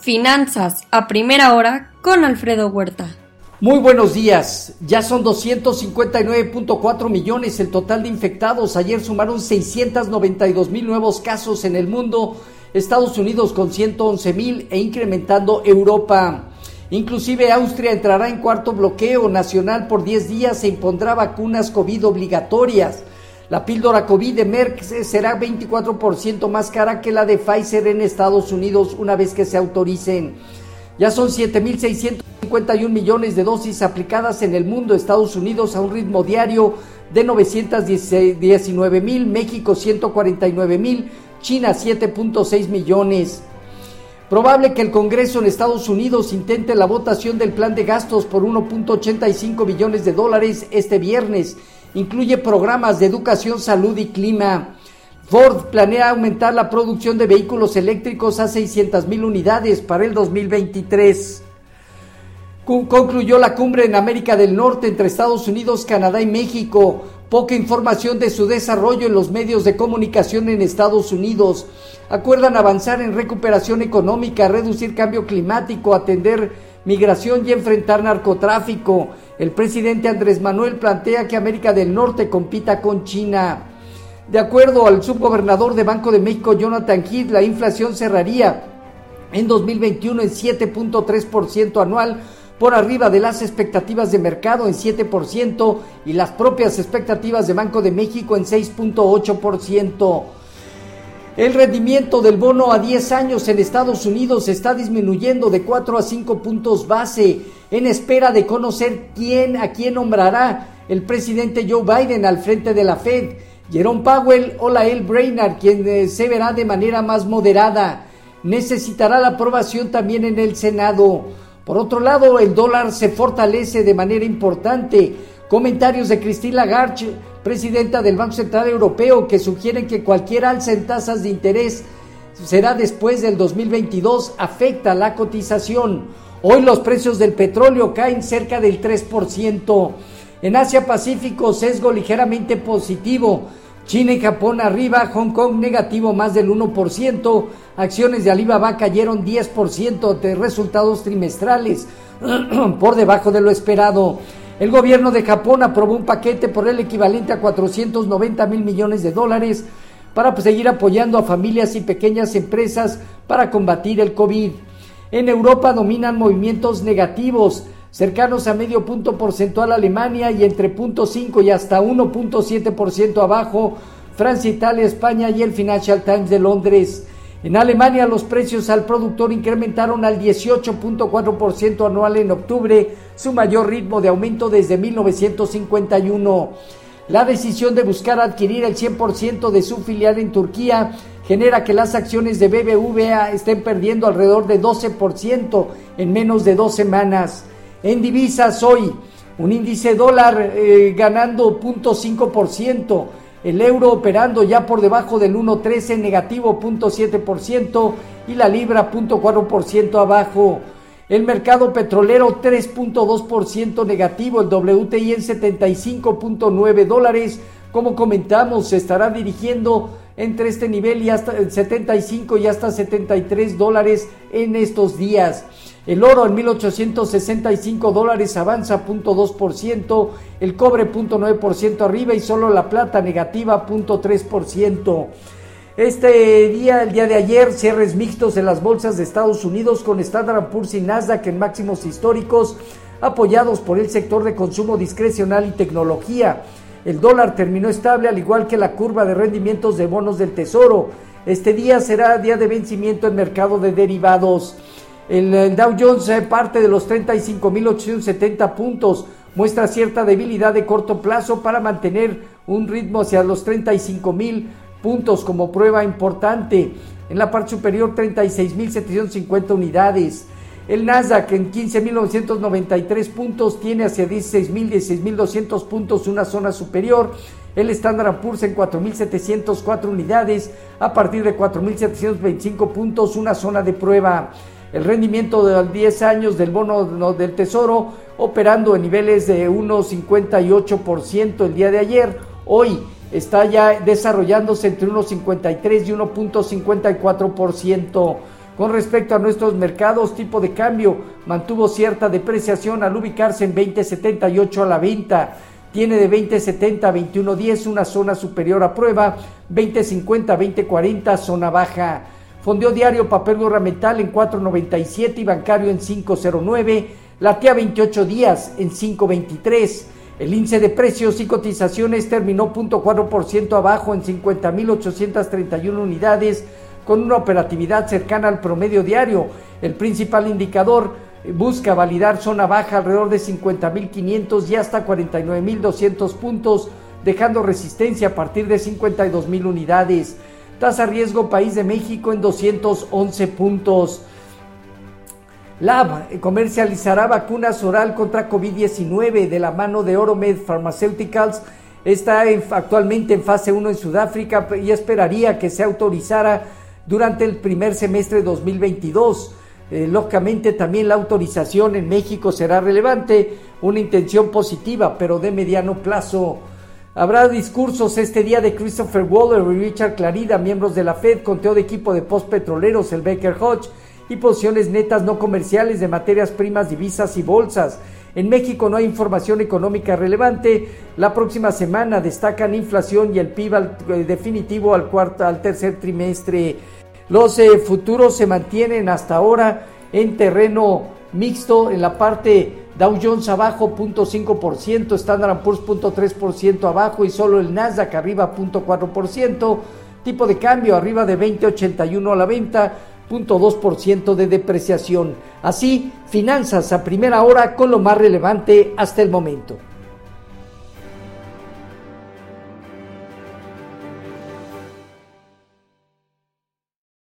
Finanzas a primera hora con Alfredo Huerta. Muy buenos días. Ya son 259.4 millones el total de infectados. Ayer sumaron 692 mil nuevos casos en el mundo. Estados Unidos con 111 mil e incrementando Europa. Inclusive Austria entrará en cuarto bloqueo nacional por 10 días e impondrá vacunas COVID obligatorias. La píldora COVID de Merck será 24% más cara que la de Pfizer en Estados Unidos una vez que se autoricen. Ya son 7.651 millones de dosis aplicadas en el mundo, Estados Unidos a un ritmo diario de 919 mil, México 149 mil, China 7.6 millones. Probable que el Congreso en Estados Unidos intente la votación del plan de gastos por 1.85 billones de dólares este viernes incluye programas de educación, salud y clima. Ford planea aumentar la producción de vehículos eléctricos a 600 mil unidades para el 2023. Concluyó la cumbre en América del Norte entre Estados Unidos, Canadá y México. Poca información de su desarrollo en los medios de comunicación en Estados Unidos. Acuerdan avanzar en recuperación económica, reducir cambio climático, atender migración y enfrentar narcotráfico. El presidente Andrés Manuel plantea que América del Norte compita con China. De acuerdo al subgobernador de Banco de México, Jonathan Heath, la inflación cerraría en 2021 en 7.3% anual, por arriba de las expectativas de mercado en 7% y las propias expectativas de Banco de México en 6.8%. El rendimiento del bono a 10 años en Estados Unidos está disminuyendo de 4 a 5 puntos base en espera de conocer quién a quién nombrará el presidente Joe Biden al frente de la Fed. Jerome Powell o la El Brainard, quien eh, se verá de manera más moderada. Necesitará la aprobación también en el Senado. Por otro lado, el dólar se fortalece de manera importante. Comentarios de Cristina Lagarde, presidenta del Banco Central Europeo, que sugieren que cualquier alza en tasas de interés será después del 2022, afecta la cotización. Hoy los precios del petróleo caen cerca del 3%. En Asia Pacífico, sesgo ligeramente positivo. China y Japón arriba, Hong Kong negativo más del 1%, acciones de Alibaba cayeron 10% de resultados trimestrales, por debajo de lo esperado. El gobierno de Japón aprobó un paquete por el equivalente a 490 mil millones de dólares para seguir apoyando a familias y pequeñas empresas para combatir el COVID. En Europa dominan movimientos negativos, cercanos a medio punto porcentual Alemania y entre 0.5 y hasta 1.7% abajo Francia, Italia, España y el Financial Times de Londres. En Alemania los precios al productor incrementaron al 18.4% anual en octubre, su mayor ritmo de aumento desde 1951. La decisión de buscar adquirir el 100% de su filial en Turquía genera que las acciones de BBVA estén perdiendo alrededor de 12% en menos de dos semanas. En divisas hoy, un índice dólar eh, ganando 0.5%, el euro operando ya por debajo del 1.13 negativo 0.7% y la libra 0.4% abajo. El mercado petrolero 3.2% negativo, el WTI en 75.9 dólares. Como comentamos, se estará dirigiendo entre este nivel y hasta 75 y hasta 73 dólares en estos días. El oro en 1865 dólares avanza 0.2%, el cobre 0.9% arriba y solo la plata negativa 0.3%. Este día, el día de ayer, cierres mixtos en las bolsas de Estados Unidos con Standard Poor's y Nasdaq en máximos históricos, apoyados por el sector de consumo discrecional y tecnología. El dólar terminó estable al igual que la curva de rendimientos de bonos del Tesoro. Este día será día de vencimiento en mercado de derivados. El, Dow Jones eh, parte de los 35.870 puntos, muestra cierta debilidad de corto plazo para mantener un ritmo hacia los 35.000 puntos como prueba importante. En la parte superior 36.750 unidades. El Nasdaq en 15.993 puntos tiene hacia 16.000, 16.200 puntos una zona superior. El Standard Poor's en 4.704 unidades a partir de 4.725 puntos una zona de prueba. El rendimiento de 10 años del bono del Tesoro operando en niveles de 1,58% el día de ayer. Hoy está ya desarrollándose entre 1,53 y 1.54%. Con respecto a nuestros mercados, tipo de cambio mantuvo cierta depreciación al ubicarse en 20.78 a la venta. Tiene de 20.70 a 21.10 una zona superior a prueba, 20.50 a 20.40 zona baja. Fondeo diario papel gubernamental en 4.97 y bancario en 5.09. Latea 28 días en 5.23. El índice de precios y cotizaciones terminó 0.4% abajo en 50.831 unidades con una operatividad cercana al promedio diario. El principal indicador busca validar zona baja alrededor de 50.500 y hasta 49.200 puntos, dejando resistencia a partir de 52.000 unidades. Tasa riesgo País de México en 211 puntos. Lab comercializará vacunas oral contra COVID-19 de la mano de Oromed Pharmaceuticals. Está actualmente en fase 1 en Sudáfrica y esperaría que se autorizara durante el primer semestre de 2022. Eh, lógicamente también la autorización en México será relevante, una intención positiva, pero de mediano plazo. Habrá discursos este día de Christopher Waller y Richard Clarida, miembros de la Fed, conteo de equipo de postpetroleros, el Baker Hodge, y posiciones netas no comerciales de materias primas, divisas y bolsas. En México no hay información económica relevante. La próxima semana destacan inflación y el PIB eh, definitivo al, cuarto, al tercer trimestre. Los eh, futuros se mantienen hasta ahora en terreno mixto en la parte Dow Jones abajo 0.5%, Standard Poor's 0.3% abajo y solo el Nasdaq arriba 0.4%, tipo de cambio arriba de 20.81 a la venta, 0.2% de depreciación. Así, finanzas a primera hora con lo más relevante hasta el momento.